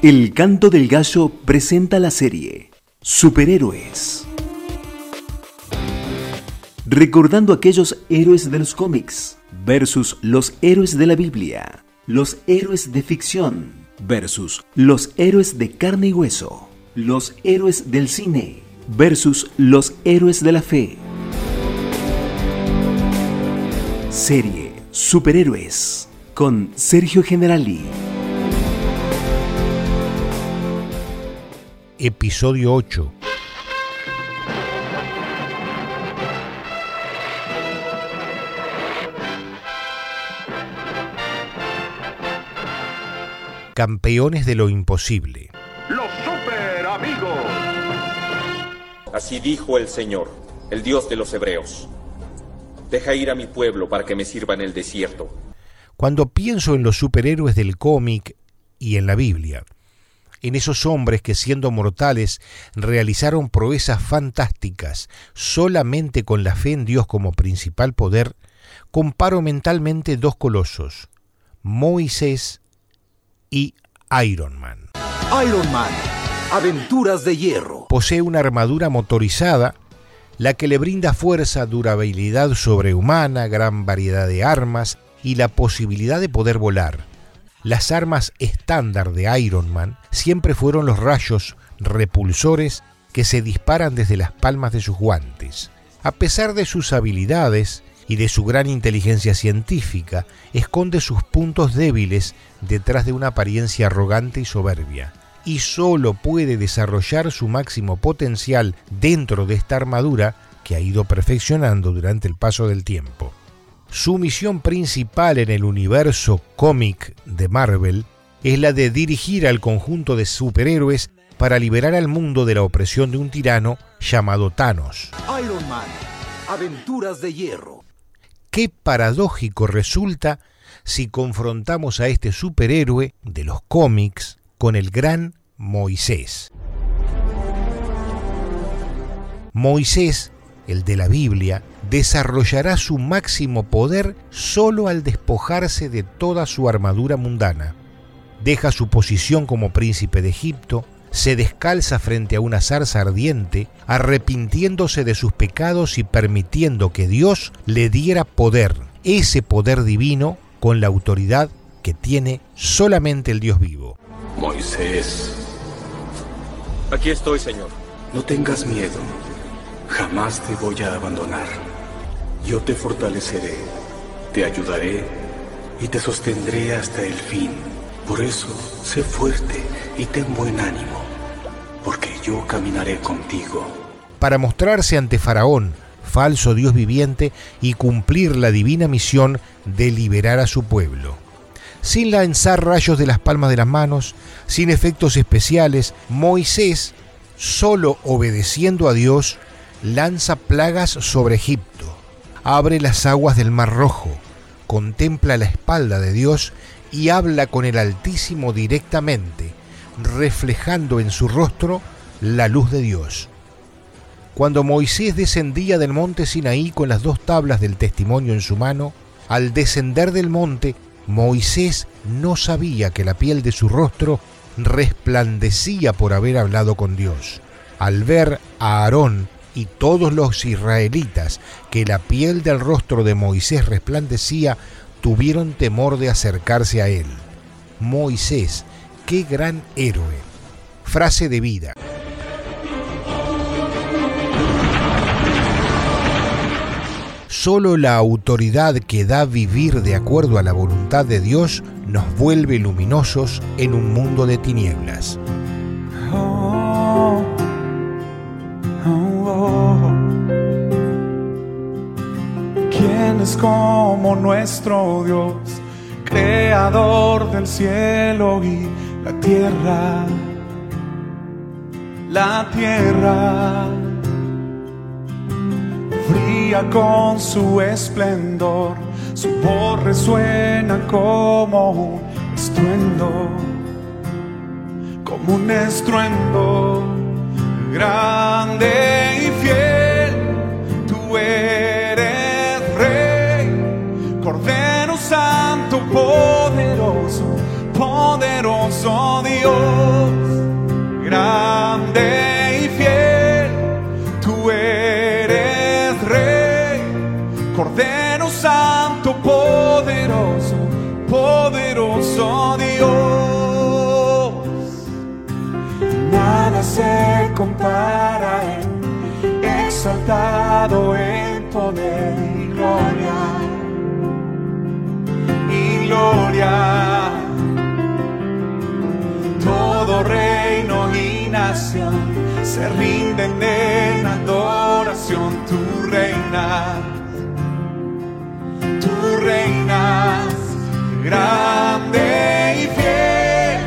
El Canto del Gallo presenta la serie Superhéroes. Recordando aquellos héroes de los cómics versus los héroes de la Biblia, los héroes de ficción versus los héroes de carne y hueso, los héroes del cine versus los héroes de la fe. Serie Superhéroes con Sergio Generali. Episodio 8. Campeones de lo imposible. Los super amigos. Así dijo el Señor, el Dios de los hebreos. Deja ir a mi pueblo para que me sirva en el desierto. Cuando pienso en los superhéroes del cómic y en la Biblia, en esos hombres que siendo mortales realizaron proezas fantásticas solamente con la fe en Dios como principal poder, comparo mentalmente dos colosos, Moisés y Iron Man. Iron Man, aventuras de hierro. Posee una armadura motorizada, la que le brinda fuerza, durabilidad sobrehumana, gran variedad de armas y la posibilidad de poder volar. Las armas estándar de Iron Man siempre fueron los rayos repulsores que se disparan desde las palmas de sus guantes. A pesar de sus habilidades y de su gran inteligencia científica, esconde sus puntos débiles detrás de una apariencia arrogante y soberbia, y solo puede desarrollar su máximo potencial dentro de esta armadura que ha ido perfeccionando durante el paso del tiempo. Su misión principal en el universo cómic de Marvel es la de dirigir al conjunto de superhéroes para liberar al mundo de la opresión de un tirano llamado Thanos. Iron Man, aventuras de hierro. Qué paradójico resulta si confrontamos a este superhéroe de los cómics con el gran Moisés. Moisés, el de la Biblia, desarrollará su máximo poder solo al despojarse de toda su armadura mundana. Deja su posición como príncipe de Egipto, se descalza frente a una zarza ardiente, arrepintiéndose de sus pecados y permitiendo que Dios le diera poder, ese poder divino con la autoridad que tiene solamente el Dios vivo. Moisés, Aquí estoy, Señor. no tengas miedo. Jamás te voy a abandonar. Yo te fortaleceré, te ayudaré y te sostendré hasta el fin. Por eso, sé fuerte y ten buen ánimo, porque yo caminaré contigo. Para mostrarse ante Faraón, falso Dios viviente, y cumplir la divina misión de liberar a su pueblo. Sin lanzar rayos de las palmas de las manos, sin efectos especiales, Moisés, solo obedeciendo a Dios, lanza plagas sobre Egipto, abre las aguas del Mar Rojo, contempla la espalda de Dios y habla con el Altísimo directamente, reflejando en su rostro la luz de Dios. Cuando Moisés descendía del monte Sinaí con las dos tablas del testimonio en su mano, al descender del monte, Moisés no sabía que la piel de su rostro resplandecía por haber hablado con Dios. Al ver a Aarón y todos los israelitas que la piel del rostro de Moisés resplandecía, tuvieron temor de acercarse a él. Moisés, qué gran héroe. Frase de vida. Solo la autoridad que da vivir de acuerdo a la voluntad de Dios nos vuelve luminosos en un mundo de tinieblas. ¿Quién es como nuestro Dios, creador del cielo y la tierra? La tierra brilla con su esplendor, su voz resuena como un estruendo, como un estruendo grande Dios, grande y fiel, tú eres rey, Cordero Santo, poderoso, poderoso Dios. Nada se compara a él, exaltado en poder y gloria. Y gloria. Se rinden en adoración. Tu reinas, tu reinas, grande y fiel.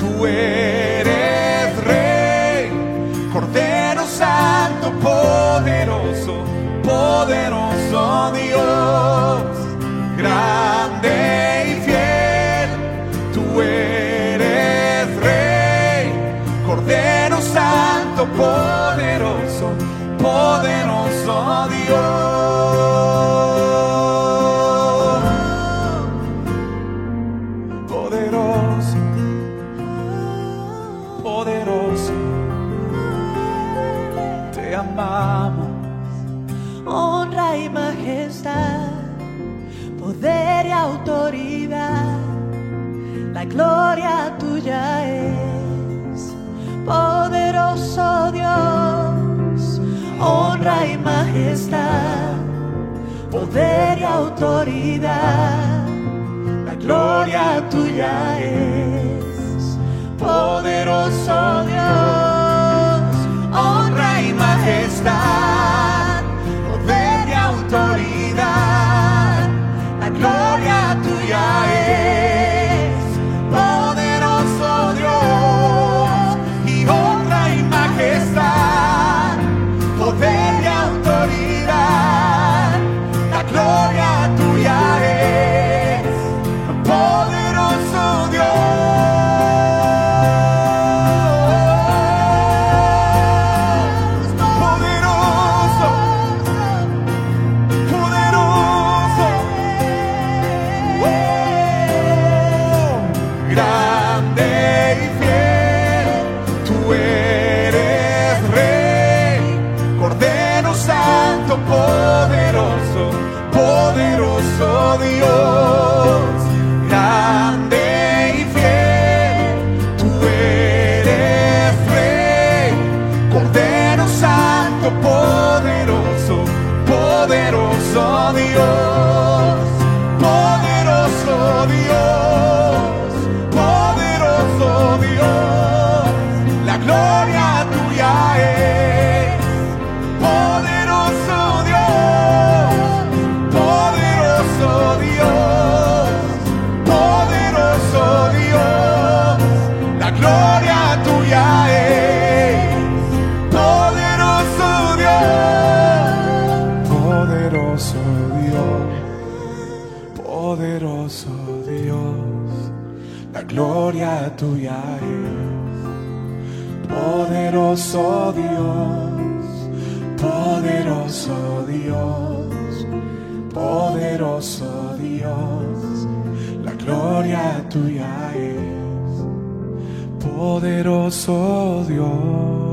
Tú eres rey, Cordero Santo, poderoso, poderoso Dios, poderoso Dios. Poderoso, poderoso, te amamos. honra y majestad, poder y autoridad, la gloria tuya es, poderoso honra y majestad, poder y autoridad, la gloria tuya es, poderoso poderoso Dios, poderoso Dios, poderoso Dios, la gloria tuya es, poderoso Dios, poderoso Dios, poderoso Dios, la gloria tuya es, poderoso Dios.